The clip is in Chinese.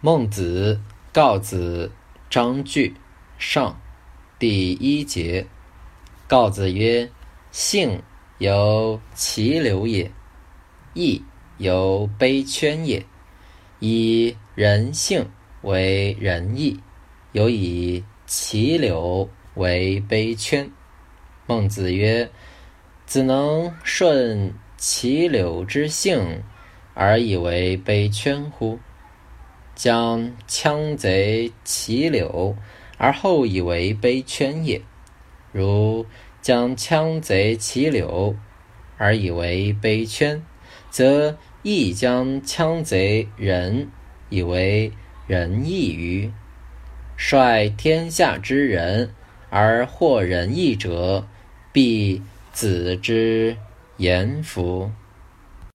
孟子告子章句上第一节。告子曰：“性由其流也，义由卑圈也。以人性为仁义，有以其流为卑圈。”孟子曰：“子能顺其流之性，而以为卑圈乎？”将羌贼其柳，而后以为卑圈也；如将羌贼其柳，而以为卑圈，则亦将羌贼仁以为仁义于。率天下之人而获仁义者，必子之言乎？